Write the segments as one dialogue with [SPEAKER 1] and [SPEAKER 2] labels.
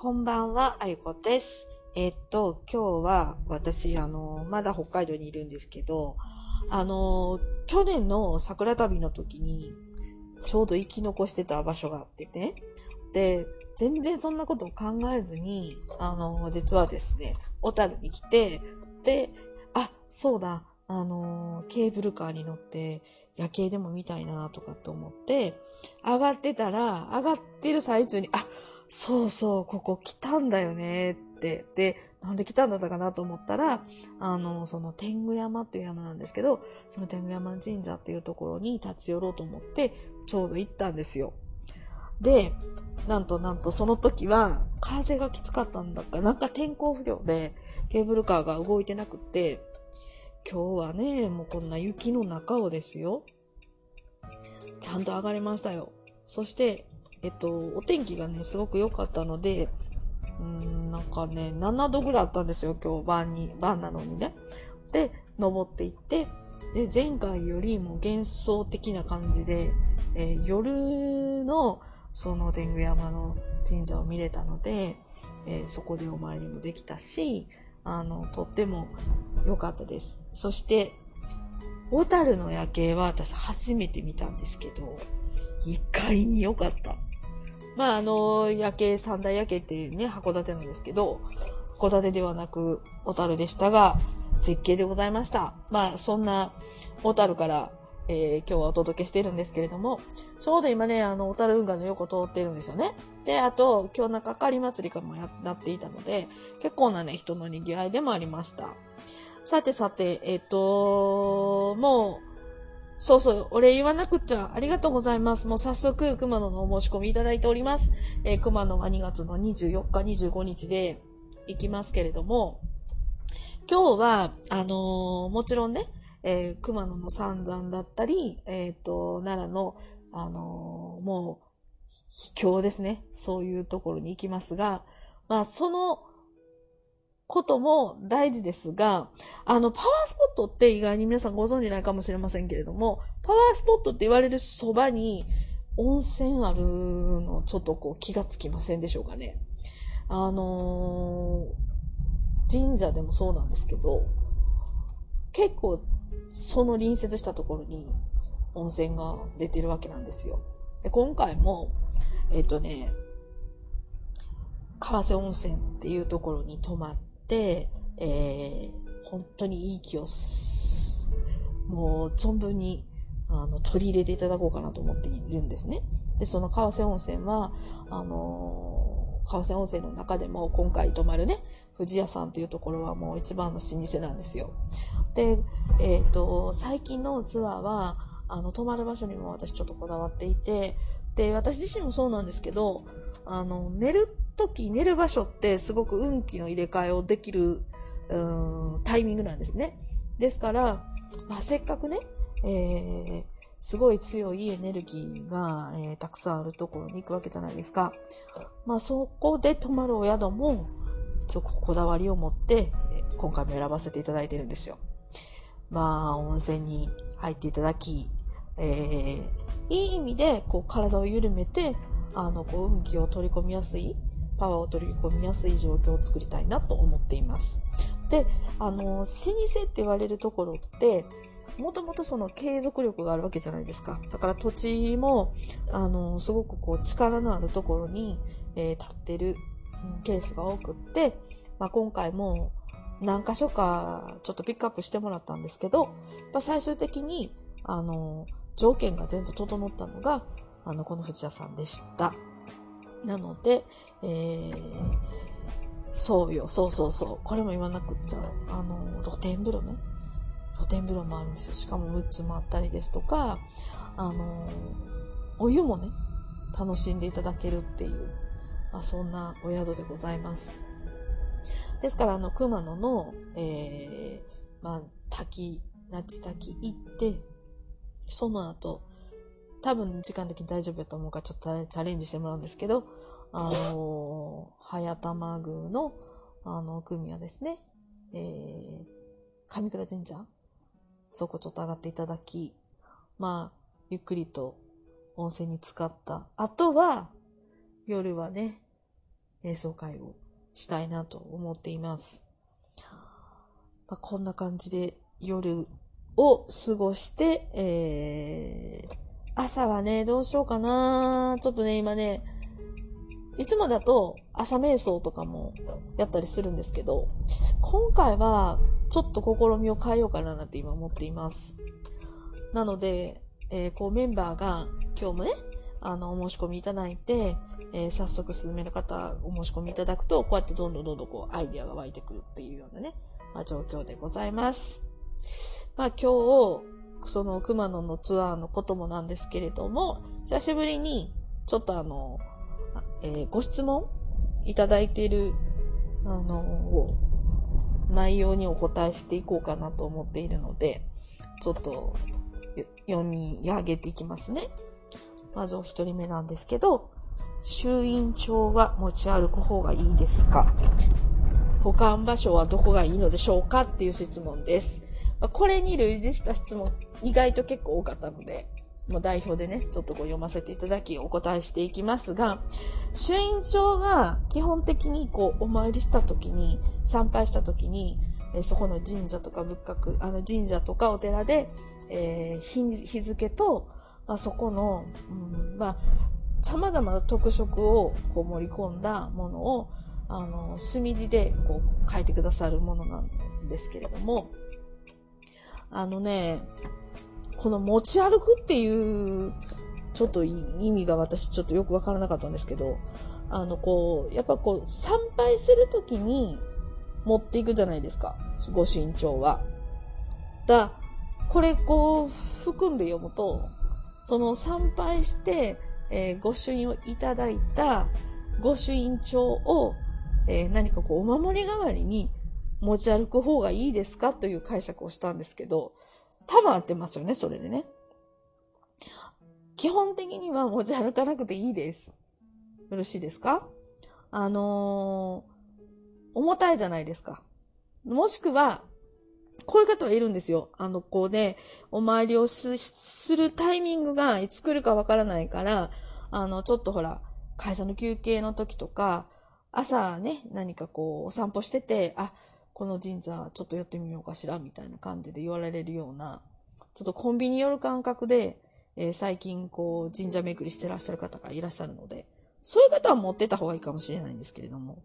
[SPEAKER 1] こんばんは、あゆこです。えっと、今日は私、あの、まだ北海道にいるんですけど、あの、去年の桜旅の時に、ちょうど生き残してた場所があってね。で、全然そんなことを考えずに、あの、実はですね、小樽に来て、で、あ、そうだ、あの、ケーブルカーに乗って夜景でも見たいなとかって思って、上がってたら、上がってる最中に、あ、そうそう、ここ来たんだよねって。で、なんで来たんだったかなと思ったら、あの、その天狗山っていう山なんですけど、その天狗山神社っていうところに立ち寄ろうと思って、ちょうど行ったんですよ。で、なんとなんとその時は、風がきつかったんだか、なんか天候不良で、ケーブルカーが動いてなくって、今日はね、もうこんな雪の中をですよ。ちゃんと上がれましたよ。そして、えっと、お天気がね、すごく良かったので、うん、なんかね、7度ぐらいあったんですよ、今日晩に、晩なのにね。で、登っていって、で、前回よりも幻想的な感じで、えー、夜の、その天狗山の神社を見れたので、えー、そこでお参りもできたし、あの、とっても良かったです。そして、小樽の夜景は私初めて見たんですけど、意外に良かった。まあ、あの、夜景、三大夜景っていうね、函館なんですけど、函館ではなく、小樽でしたが、絶景でございました。まあ、そんな、小樽から、えー、今日はお届けしているんですけれども、ちょうど今ね、あの、小樽運河の横通ってるんですよね。で、あと、今日なんかり祭りかもや、なっていたので、結構なね、人の賑わいでもありました。さてさて、えっ、と、もう、そうそう、お礼言わなくっちゃ。ありがとうございます。もう早速、熊野のお申し込みいただいております。えー、熊野は2月の24日、25日で行きますけれども、今日は、あのー、もちろんね、えー、熊野の三山だったり、えっ、と、奈良の、あの、もう、秘境ですね。そういうところに行きますが、まあ、その、ことも大事ですが、あの、パワースポットって意外に皆さんご存知ないかもしれませんけれども、パワースポットって言われるそばに温泉あるのちょっとこう気がつきませんでしょうかね。あのー、神社でもそうなんですけど、結構その隣接したところに温泉が出てるわけなんですよ。で今回も、えっ、とね、川瀬温泉っていうところに泊まって、えー、本当にいい気をもう存分にあの取り入れていただこうかなと思っているんですね。で、その川瀬温泉は、あのー、川瀬温泉の中でも今回泊まるね、富士屋さんというところはもう一番の老舗なんですよ。で、えっ、ー、と、最近のツアーは、あの、泊まる場所にも私ちょっとこだわっていて、で、私自身もそうなんですけど、あの、寝る時、寝る場所ってすごく運気の入れ替えをできる、うん、タイミングなんですね。ですから、まあ、せっかくね、えー、すごい強いエネルギーが、えー、たくさんあるところに行くわけじゃないですか。まあ、そこで泊まるお宿も、一応こだわりを持って、今回も選ばせていただいてるんですよ。まあ、温泉に入っていただき、えー、いい意味で、こう、体を緩めて、あの、こう、運気を取り込みやすいパワーを取り込みやすい状況を作りたいなと思っています。で、あの、老舗って言われるところって、もともとその継続力があるわけじゃないですか。だから土地も、あの、すごくこう力のあるところに、えー、立ってるケースが多くって、まあ、今回も何箇所かちょっとピックアップしてもらったんですけど、まあ、最終的に、あの、条件が全部整ったのが、あの、この藤屋さんでした。なので、えー、そうよ、そうそうそう。これも言わなくっちゃ。あの、露天風呂ね。露天風呂もあるんですよ。しかも6つもあったりですとか、あの、お湯もね、楽しんでいただけるっていう、まあ、そんなお宿でございます。ですから、あの、熊野の、えー、まあ、滝、那智滝行って、その後、多分時間的に大丈夫やと思うからちょっとチャレンジしてもらうんですけど、あのー、早玉宮の、あの、組はですね、えー、上倉神社そこちょっと上がっていただき、まあ、ゆっくりと温泉に浸かった。あとは、夜はね、演奏会をしたいなと思っています。まあ、こんな感じで夜を過ごして、えー、朝はね、どうしようかなちょっとね、今ね、いつもだと朝瞑想とかもやったりするんですけど、今回はちょっと試みを変えようかななんて今思っています。なので、えー、こうメンバーが今日もね、あの、お申し込みいただいて、えー、早速進める方、お申し込みいただくと、こうやってどんどんどんどんこう、アイディアが湧いてくるっていうようなね、まあ、状況でございます。まあ今日、その熊野のツアーのこともなんですけれども、久しぶりに、ちょっとあの、えー、ご質問いただいている、あの、内容にお答えしていこうかなと思っているので、ちょっと読み上げていきますね。まずお一人目なんですけど、衆院長は持ち歩く方がいいですか？保管場所はどこがいいのでしょうか？っていう質問です。これに類似した質問、意外と結構多かったので、もう代表でね、ちょっとこう読ませていただきお答えしていきますが、衆院長は基本的にこうお参りした時に、参拝した時に、えそこの神社とか仏閣、あの神社とかお寺で、えー、日付と、まあ、そこの、うん、まあ、様々な特色をこう盛り込んだものを、あの、墨字でこう書いてくださるものなんですけれども、あのね、この持ち歩くっていう、ちょっと意味が私ちょっとよくわからなかったんですけど、あの、こう、やっぱこう、参拝するときに持っていくじゃないですか。ご身長は。だ、これこう、含んで読むと、その参拝して、えー、御朱印をいただいた御朱印帳を、えー、何かこう、お守り代わりに持ち歩く方がいいですかという解釈をしたんですけど、多分合ってますよね、それでね。基本的には持ち歩かなくていいです。よろしいですか？あのー、重たいじゃないですか。もしくは、こういう方はいるんですよ。あの、こうね、お参りをするタイミングがいつ来るかわからないから、あの、ちょっとほら、会社の休憩の時とか、朝ね、何かこう、お散歩してて、あ、この神社ちょっと寄ってみようかしらみたいな感じで言われるような、ちょっとコンビニ寄る感覚で、えー、最近こう神社巡りしてらっしゃる方がいらっしゃるので、そういう方は持ってた方がいいかもしれないんですけれども、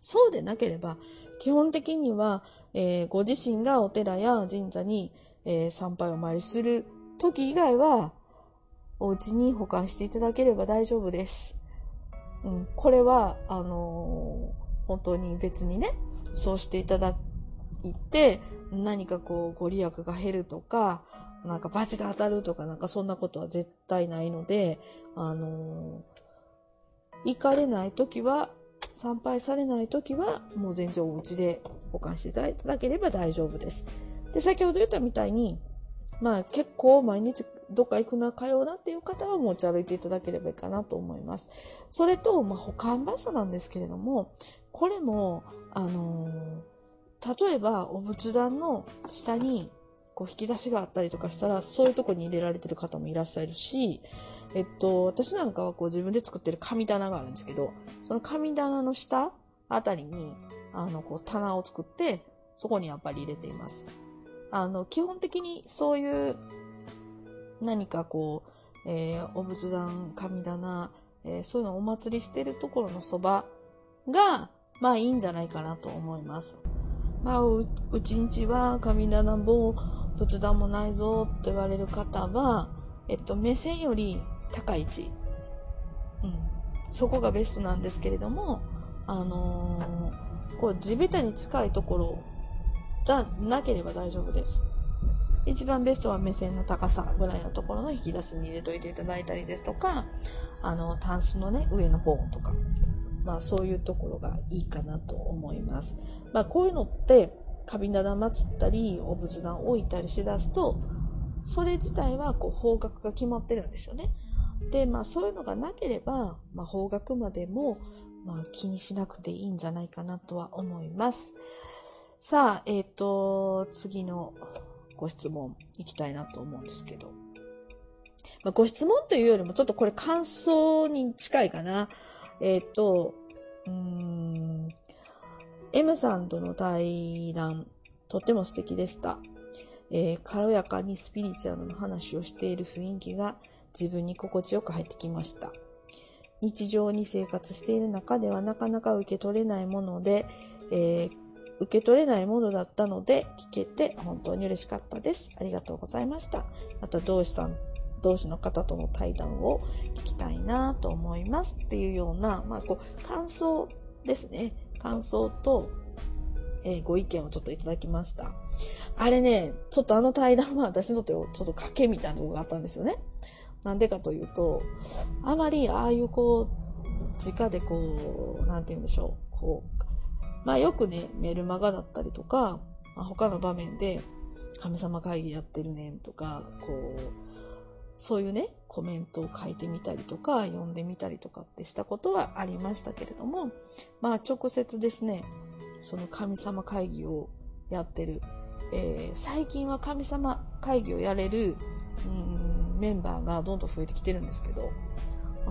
[SPEAKER 1] そうでなければ、基本的には、えー、ご自身がお寺や神社に、えー、参拝を参りする時以外は、お家に保管していただければ大丈夫です。うん、これは、あの本当に別にね、そうしていただいて、何かこう、ご利益が減るとか、なんか罰が当たるとか、なんかそんなことは絶対ないので、あのー、行かれないときは、参拝されないときは、もう全然お家で保管していただければ大丈夫です。で、先ほど言ったみたいに、まあ結構毎日どっか行くな、通うなっていう方は持ち歩いていただければいいかなと思います。それと、まあ保管場所なんですけれども、これも、あのー、例えばお仏壇の下にこう引き出しがあったりとかしたら、そういうとこに入れられてる方もいらっしゃるし、えっと、私なんかはこう自分で作ってる神棚があるんですけど、その神棚の下あたりに、あの、こう棚を作って、そこにやっぱり入れています。あの、基本的にそういう何かこう、えー、お仏壇、神棚、えー、そういうのをお祭りしてるところのそばが、まあいいんじゃないかなと思います。まあ、う、ちんちは神棚も仏壇もないぞって言われる方は、えっと、目線より高い位置。うん。そこがベストなんですけれども、あのー、こう、地べたに近いところじゃなければ大丈夫です。一番ベストは目線の高さぐらいのところの引き出しに入れといていただいたりですとか、あの、タンスのね、上の方とか、まあそういうところがいいかなと思います。まあこういうのって、神棚祀ったり、お仏壇置いたりしだすと、それ自体はこう方角が決まってるんですよね。で、まあそういうのがなければ、まあ方角までも、まあ気にしなくていいんじゃないかなとは思います。さあ、えっ、ー、と、次のご質問いきたいなと思うんですけど。まあ、ご質問というよりもちょっとこれ感想に近いかな。えっ、ー、と、うん M さんとの対談、とっても素敵でした。えー、軽やかにスピリチュアルの話をしている雰囲気が自分に心地よく入ってきました。日常に生活している中ではなかなか受け取れないもので、えー、受け取れないものだったので聞けて本当に嬉しかったです。ありがとうございました。また同志さん、同志の方との対談を聞きたいなと思いますっていうような、まあこう、感想ですね。感想と、えー、ご意見をちょっといただきました。あれね、ちょっとあの対談は私にとってちょっと賭けみたいなとこがあったんですよね。なんでかというと、あまりああいうこう、直でこう、なんて言うんでしょう、こう、まあよくね、メルマガだったりとか、まあ、他の場面で、神様会議やってるねんとか、こう、そういうね、コメントを書いてみたりとか、読んでみたりとかってしたことはありましたけれども、まあ直接ですね、その神様会議をやってる、えー、最近は神様会議をやれる、うん、メンバーがどんどん増えてきてるんですけど、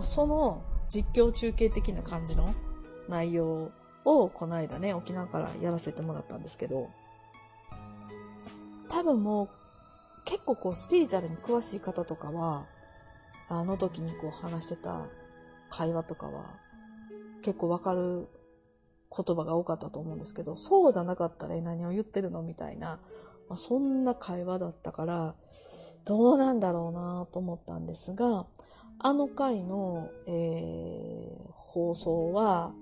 [SPEAKER 1] その実況中継的な感じの内容をこの間ね、沖縄からやらせてもらったんですけど、多分もう結構こうスピリチュアルに詳しい方とかは、あの時にこう話してた会話とかは結構わかる言葉が多かったと思うんですけど、そうじゃなかったら何を言ってるのみたいな、まあ、そんな会話だったから、どうなんだろうなと思ったんですが、あの回の、えー、放送は、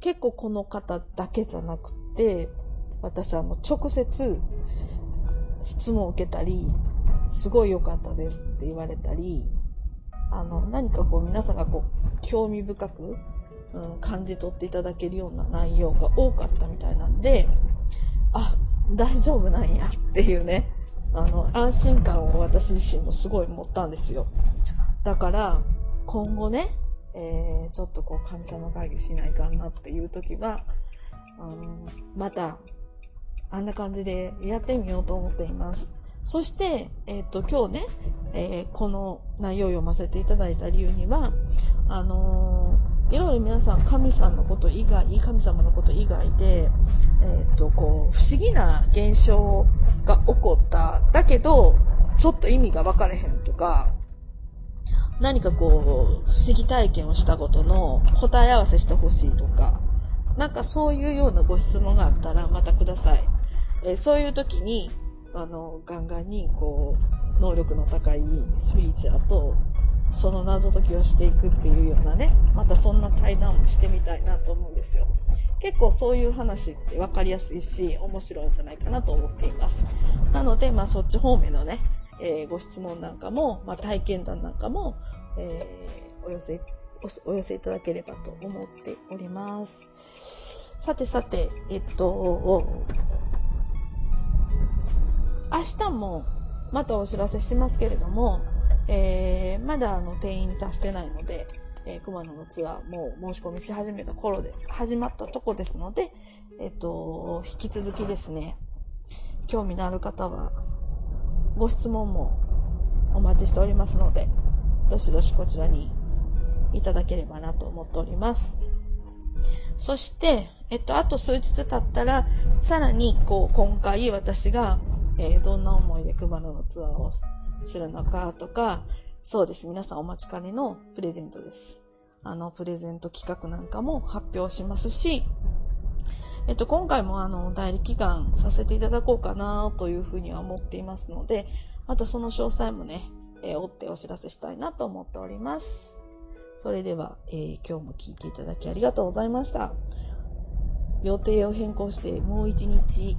[SPEAKER 1] 結構この方だけじゃなくて、私あの、直接質問を受けたり、すごい良かったですって言われたり、あの、何かこう皆さんがこう、興味深く、うん、感じ取っていただけるような内容が多かったみたいなんで、あ、大丈夫なんやっていうね、あの、安心感を私自身もすごい持ったんですよ。だから、今後ね、えー、ちょっとこう神様会議しないかなっていう時は、あの、また、あんな感じでやってみようと思っています。そして、えっ、ー、と、今日ね、えー、この内容を読ませていただいた理由には、あのー、いろいろ皆さん神さんのこと以外、神様のこと以外で、えっ、と、こう、不思議な現象が起こった。だけど、ちょっと意味が分かれへんとか、何かこう、不思議体験をしたことの答え合わせしてほしいとか、なんかそういうようなご質問があったらまたください。えー、そういう時に、あの、ガンガンに、こう、能力の高いスピリチュアと、その謎解きをしていくっていうようなね、またそんな対談もしてみたいなと思うんですよ。結構そういう話って分かりやすいし、面白いんじゃないかなと思っています。なので、まあそっち方面のね、えー、ご質問なんかも、まあ体験談なんかも、えー、お寄せお、お寄せいただければと思っております。さてさて、えっと、明日もまたお知らせしますけれども、えー、まだあの定員達してないので、えー、熊野のツアーも申し込みし始めた頃で、始まったとこですので、えっと、引き続きですね、興味のある方は、ご質問もお待ちしておりますので、どしどしこちらにいただければなと思っております。そして、えっと、あと数日経ったら、さらに、こう、今回私が、えー、どんな思いで熊野のツアーをするのかとか、そうです。皆さんお待ちかねのプレゼントです。あの、プレゼント企画なんかも発表しますし、えっと、今回もあの、代理祈願させていただこうかなというふうには思っていますので、またその詳細もね、えー、追ってお知らせしたいなと思っております。それでは、えー、今日も聞いていただきありがとうございました。予定を変更してもう一日、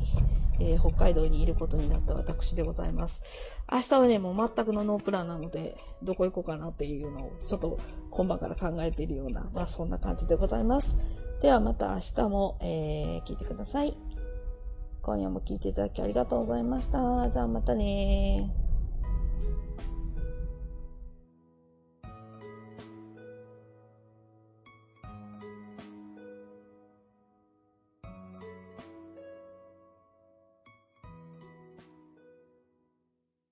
[SPEAKER 1] えー、北海道にいることになった私でございます。明日はね、もう全くのノープランなので、どこ行こうかなっていうのを、ちょっと今晩から考えているような、まあそんな感じでございます。ではまた明日も、えー、聞いてください。今夜も聞いていただきありがとうございました。じゃあまたね